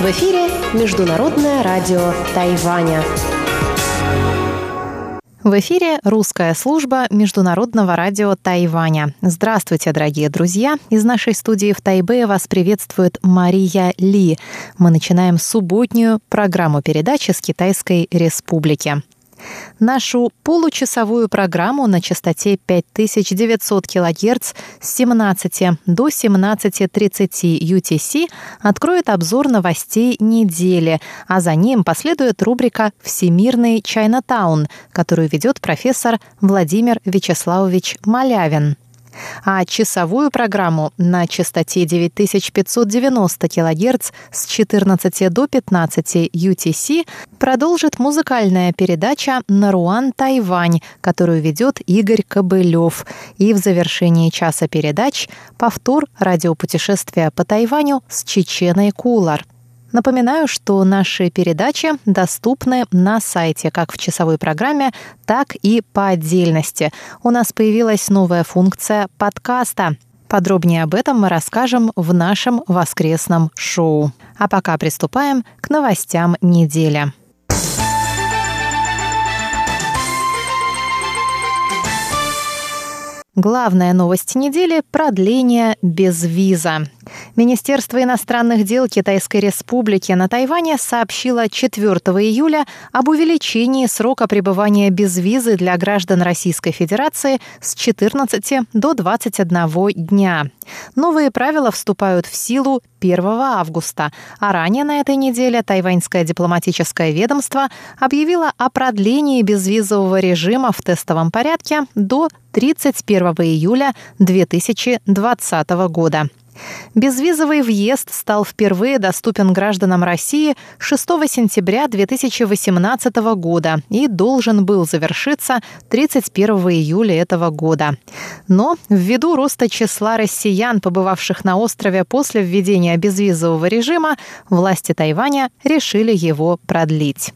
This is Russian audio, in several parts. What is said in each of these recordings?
В эфире Международное радио Тайваня. В эфире русская служба Международного радио Тайваня. Здравствуйте, дорогие друзья! Из нашей студии в Тайбе вас приветствует Мария Ли. Мы начинаем субботнюю программу передачи с Китайской Республики. Нашу получасовую программу на частоте 5900 кГц с 17 до 17.30 UTC откроет обзор новостей недели, а за ним последует рубрика «Всемирный Чайнатаун», которую ведет профессор Владимир Вячеславович Малявин а часовую программу на частоте 9590 кГц с 14 до 15 UTC продолжит музыкальная передача «Наруан Тайвань», которую ведет Игорь Кобылев. И в завершении часа передач повтор радиопутешествия по Тайваню с Чеченой Кулар. Напоминаю, что наши передачи доступны на сайте как в часовой программе, так и по отдельности. У нас появилась новая функция подкаста. Подробнее об этом мы расскажем в нашем воскресном шоу. А пока приступаем к новостям недели. Главная новость недели – продление без виза. Министерство иностранных дел Китайской Республики на Тайване сообщило 4 июля об увеличении срока пребывания без визы для граждан Российской Федерации с 14 до 21 дня. Новые правила вступают в силу 1 августа, а ранее на этой неделе тайваньское дипломатическое ведомство объявило о продлении безвизового режима в тестовом порядке до 31 июля 2020 года. Безвизовый въезд стал впервые доступен гражданам России 6 сентября 2018 года и должен был завершиться 31 июля этого года. Но ввиду роста числа россиян, побывавших на острове после введения безвизового режима, власти Тайваня решили его продлить.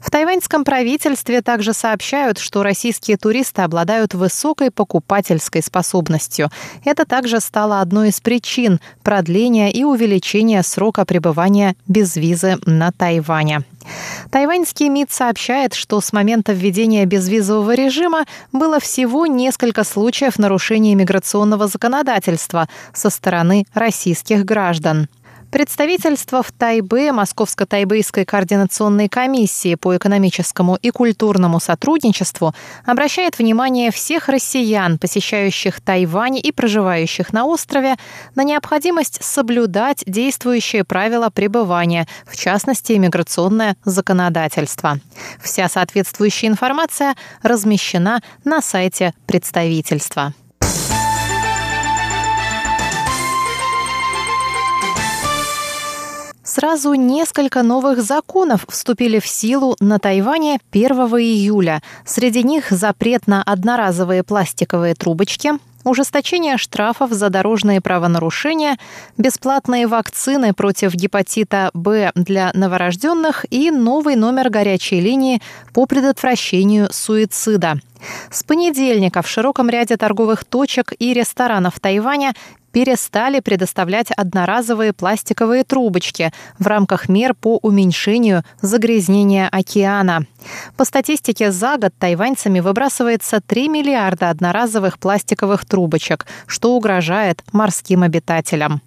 В тайваньском правительстве также сообщают, что российские туристы обладают высокой покупательской способностью. Это также стало одной из причин продления и увеличения срока пребывания без визы на Тайване. Тайваньский МИД сообщает, что с момента введения безвизового режима было всего несколько случаев нарушения миграционного законодательства со стороны российских граждан. Представительство в Тайбе Московско-Тайбейской координационной комиссии по экономическому и культурному сотрудничеству обращает внимание всех россиян, посещающих Тайвань и проживающих на острове, на необходимость соблюдать действующие правила пребывания, в частности, иммиграционное законодательство. Вся соответствующая информация размещена на сайте представительства. Сразу несколько новых законов вступили в силу на Тайване 1 июля. Среди них запрет на одноразовые пластиковые трубочки, ужесточение штрафов за дорожные правонарушения, бесплатные вакцины против гепатита Б для новорожденных и новый номер горячей линии по предотвращению суицида. С понедельника в широком ряде торговых точек и ресторанов Тайваня перестали предоставлять одноразовые пластиковые трубочки в рамках мер по уменьшению загрязнения океана. По статистике, за год тайваньцами выбрасывается 3 миллиарда одноразовых пластиковых трубочек, что угрожает морским обитателям.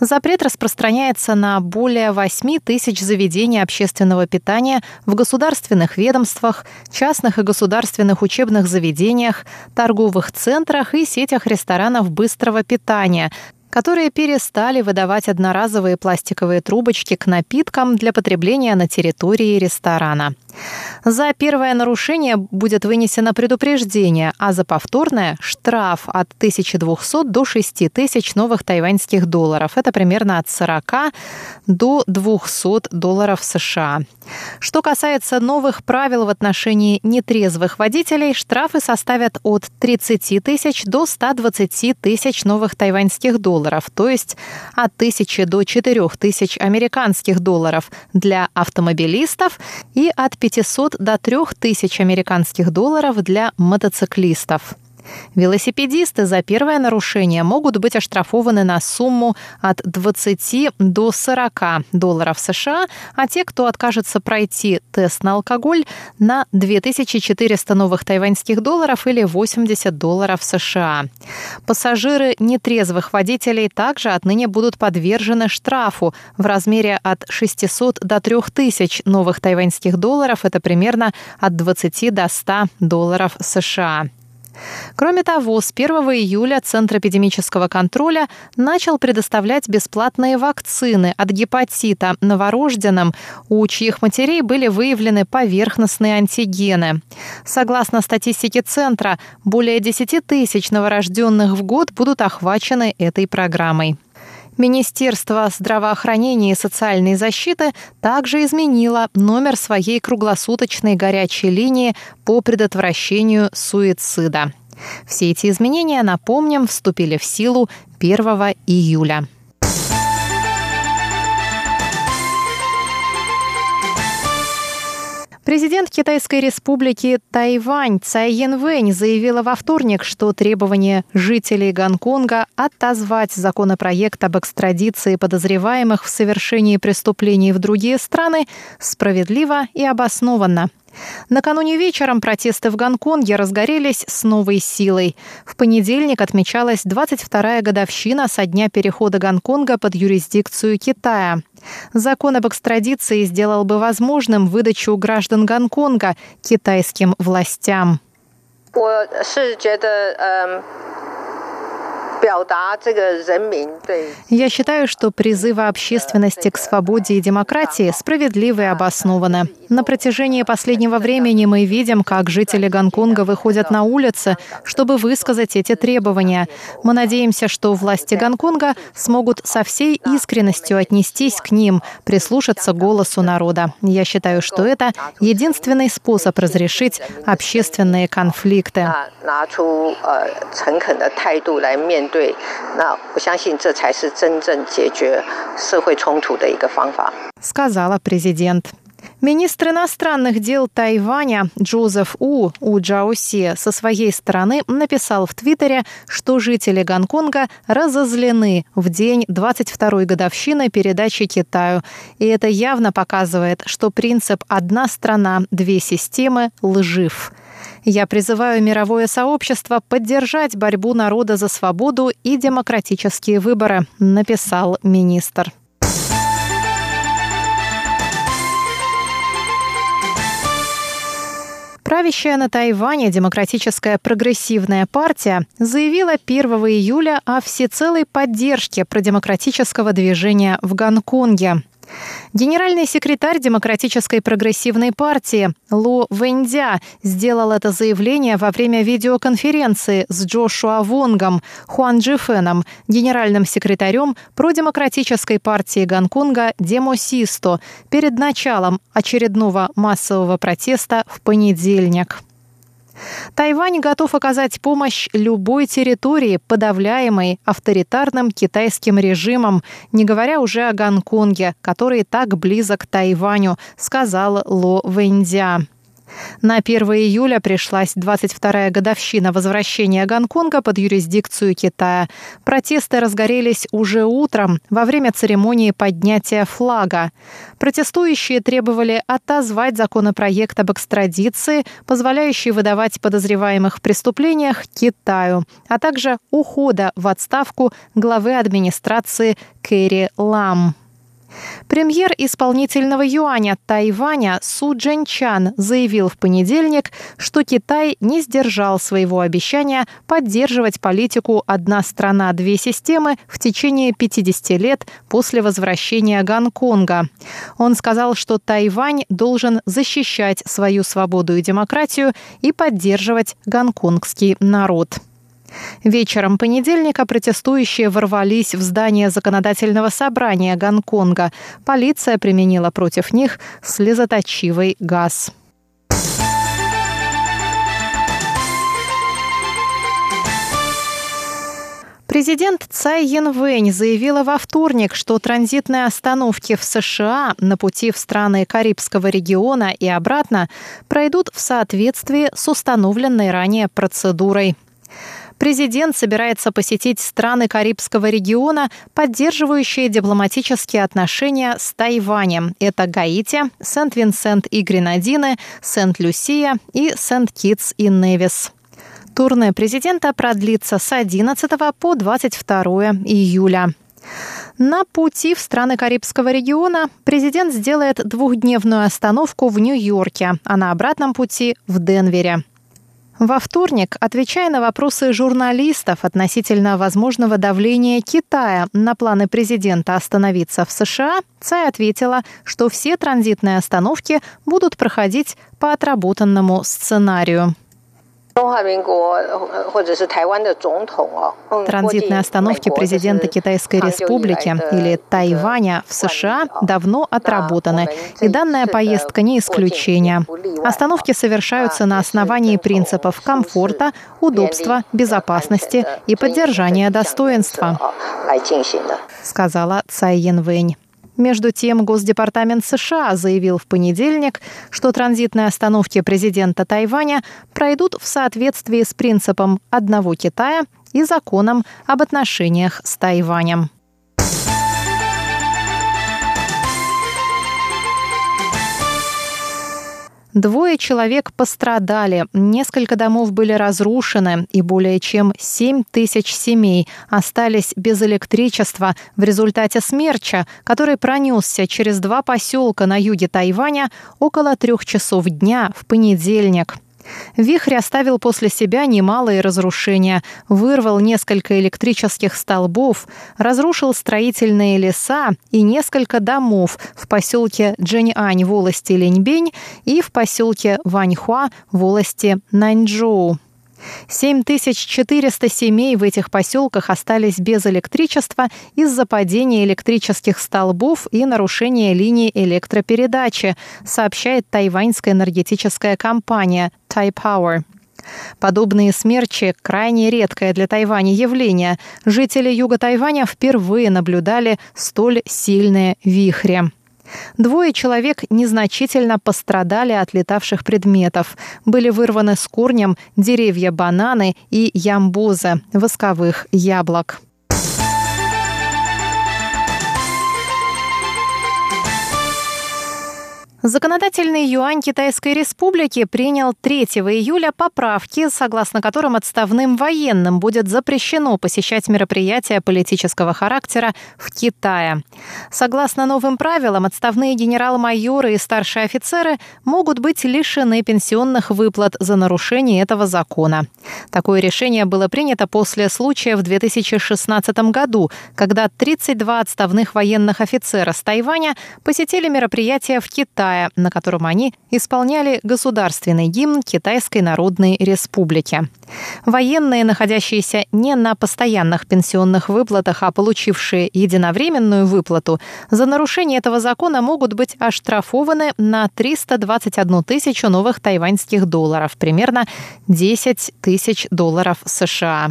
Запрет распространяется на более 8 тысяч заведений общественного питания в государственных ведомствах, частных и государственных учебных заведениях, торговых центрах и сетях ресторанов быстрого питания, которые перестали выдавать одноразовые пластиковые трубочки к напиткам для потребления на территории ресторана. За первое нарушение будет вынесено предупреждение, а за повторное – штраф от 1200 до 6000 новых тайваньских долларов. Это примерно от 40 до 200 долларов США. Что касается новых правил в отношении нетрезвых водителей, штрафы составят от 30 тысяч до 120 тысяч новых тайваньских долларов, то есть от 1000 до 4000 американских долларов для автомобилистов и от 500 до 3000 американских долларов для мотоциклистов. Велосипедисты за первое нарушение могут быть оштрафованы на сумму от 20 до 40 долларов США, а те, кто откажется пройти тест на алкоголь, на 2400 новых тайваньских долларов или 80 долларов США. Пассажиры нетрезвых водителей также отныне будут подвержены штрафу в размере от 600 до 3000 новых тайваньских долларов, это примерно от 20 до 100 долларов США. Кроме того, с 1 июля Центр эпидемического контроля начал предоставлять бесплатные вакцины от гепатита новорожденным, у чьих матерей были выявлены поверхностные антигены. Согласно статистике Центра, более 10 тысяч новорожденных в год будут охвачены этой программой. Министерство здравоохранения и социальной защиты также изменило номер своей круглосуточной горячей линии по предотвращению суицида. Все эти изменения, напомним, вступили в силу 1 июля. Президент Китайской республики Тайвань Цай Янвэнь заявила во вторник, что требование жителей Гонконга отозвать законопроект об экстрадиции подозреваемых в совершении преступлений в другие страны справедливо и обоснованно. Накануне вечером протесты в Гонконге разгорелись с новой силой. В понедельник отмечалась 22-я годовщина со дня перехода Гонконга под юрисдикцию Китая. Закон об экстрадиции сделал бы возможным выдачу граждан Гонконга китайским властям. 我是觉得，嗯。 Я считаю, что призывы общественности к свободе и демократии справедливы и обоснованы. На протяжении последнего времени мы видим, как жители Гонконга выходят на улицы, чтобы высказать эти требования. Мы надеемся, что власти Гонконга смогут со всей искренностью отнестись к ним, прислушаться к голосу народа. Я считаю, что это единственный способ разрешить общественные конфликты. 对，那我相信这才是真正解决社会冲突的一个方法。сказала президент. Министр иностранных дел Тайваня Джозеф У У Джауси со своей стороны написал в Твиттере, что жители Гонконга разозлены в день 22-й годовщины передачи Китаю. И это явно показывает, что принцип «одна страна, две системы» лжив. Я призываю мировое сообщество поддержать борьбу народа за свободу и демократические выборы, написал министр. Правящая на Тайване Демократическая прогрессивная партия заявила 1 июля о всецелой поддержке продемократического движения в Гонконге. Генеральный секретарь Демократической прогрессивной партии Лу Вэньдя сделал это заявление во время видеоконференции с Джошуа Вонгом, Хуан Джифеном, генеральным секретарем продемократической партии Гонконга Демосисто перед началом очередного массового протеста в понедельник. Тайвань готов оказать помощь любой территории, подавляемой авторитарным китайским режимом, не говоря уже о Гонконге, который так близок к Тайваню, сказал Ло Вэньцзя. На 1 июля пришлась 22-я годовщина возвращения Гонконга под юрисдикцию Китая. Протесты разгорелись уже утром, во время церемонии поднятия флага. Протестующие требовали отозвать законопроект об экстрадиции, позволяющий выдавать подозреваемых в преступлениях Китаю, а также ухода в отставку главы администрации Кэрри Лам. Премьер исполнительного юаня Тайваня Су Джэньчан заявил в понедельник, что Китай не сдержал своего обещания поддерживать политику «одна страна, две системы» в течение 50 лет после возвращения Гонконга. Он сказал, что Тайвань должен защищать свою свободу и демократию и поддерживать гонконгский народ. Вечером понедельника протестующие ворвались в здание законодательного собрания Гонконга. Полиция применила против них слезоточивый газ. Президент Цай Янвэнь заявила во вторник, что транзитные остановки в США на пути в страны Карибского региона и обратно пройдут в соответствии с установленной ранее процедурой. Президент собирается посетить страны Карибского региона, поддерживающие дипломатические отношения с Тайванем. Это Гаити, Сент-Винсент и Гренадины, Сент-Люсия и Сент-Китс и Невис. Турне президента продлится с 11 по 22 июля. На пути в страны Карибского региона президент сделает двухдневную остановку в Нью-Йорке, а на обратном пути в Денвере. Во вторник, отвечая на вопросы журналистов относительно возможного давления Китая на планы президента остановиться в США, Цай ответила, что все транзитные остановки будут проходить по отработанному сценарию. Транзитные остановки президента Китайской Республики или Тайваня в США давно отработаны, и данная поездка не исключение. Остановки совершаются на основании принципов комфорта, удобства, безопасности и поддержания достоинства, сказала Цай Янвэнь. Между тем, Госдепартамент США заявил в понедельник, что транзитные остановки президента Тайваня пройдут в соответствии с принципом одного Китая и законом об отношениях с Тайванем. Двое человек пострадали, несколько домов были разрушены, и более чем 7 тысяч семей остались без электричества в результате смерча, который пронесся через два поселка на юге Тайваня около трех часов дня в понедельник. Вихрь оставил после себя немалые разрушения, вырвал несколько электрических столбов, разрушил строительные леса и несколько домов в поселке Джэньань в волости Леньбень и в поселке Ваньхуа в волости Наньчжоу. 7400 семей в этих поселках остались без электричества из-за падения электрических столбов и нарушения линий электропередачи, сообщает тайваньская энергетическая компания Taipower. Подобные смерчи – крайне редкое для Тайваня явление. Жители юга Тайваня впервые наблюдали столь сильные вихри. Двое человек незначительно пострадали от летавших предметов. Были вырваны с корнем деревья бананы и ямбузы, восковых яблок. Законодательный юань Китайской Республики принял 3 июля поправки, согласно которым отставным военным будет запрещено посещать мероприятия политического характера в Китае. Согласно новым правилам, отставные генерал-майоры и старшие офицеры могут быть лишены пенсионных выплат за нарушение этого закона. Такое решение было принято после случая в 2016 году, когда 32 отставных военных офицера с Тайваня посетили мероприятия в Китае, Китая, на котором они исполняли государственный гимн Китайской Народной Республики. Военные, находящиеся не на постоянных пенсионных выплатах, а получившие единовременную выплату, за нарушение этого закона могут быть оштрафованы на 321 тысячу новых тайваньских долларов, примерно 10 тысяч долларов США.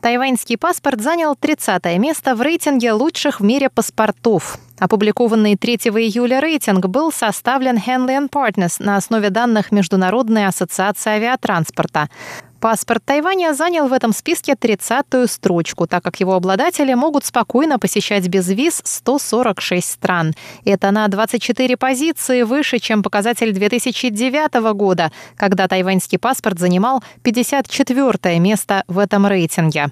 Тайваньский паспорт занял 30 место в рейтинге лучших в мире паспортов. Опубликованный 3 июля рейтинг был составлен Henley Partners на основе данных Международной ассоциации авиатранспорта. Паспорт Тайваня занял в этом списке 30-ю строчку, так как его обладатели могут спокойно посещать без виз 146 стран. Это на 24 позиции выше, чем показатель 2009 года, когда тайваньский паспорт занимал 54 место в этом рейтинге.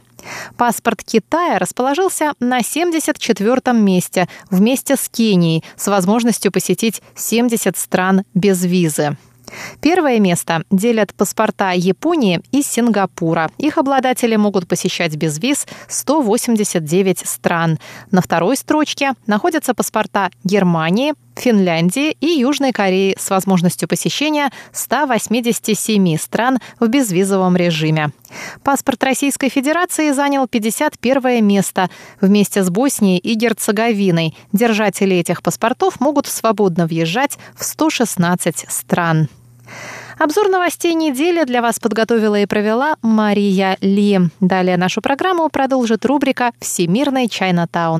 Паспорт Китая расположился на 74-м месте вместе с Кенией с возможностью посетить 70 стран без визы. Первое место делят паспорта Японии и Сингапура. Их обладатели могут посещать без виз 189 стран. На второй строчке находятся паспорта Германии, Финляндии и Южной Кореи с возможностью посещения 187 стран в безвизовом режиме. Паспорт Российской Федерации занял 51 место вместе с Боснией и Герцеговиной. Держатели этих паспортов могут свободно въезжать в 116 стран. Обзор новостей недели для вас подготовила и провела Мария Ли. Далее нашу программу продолжит рубрика «Всемирный Чайнатаун».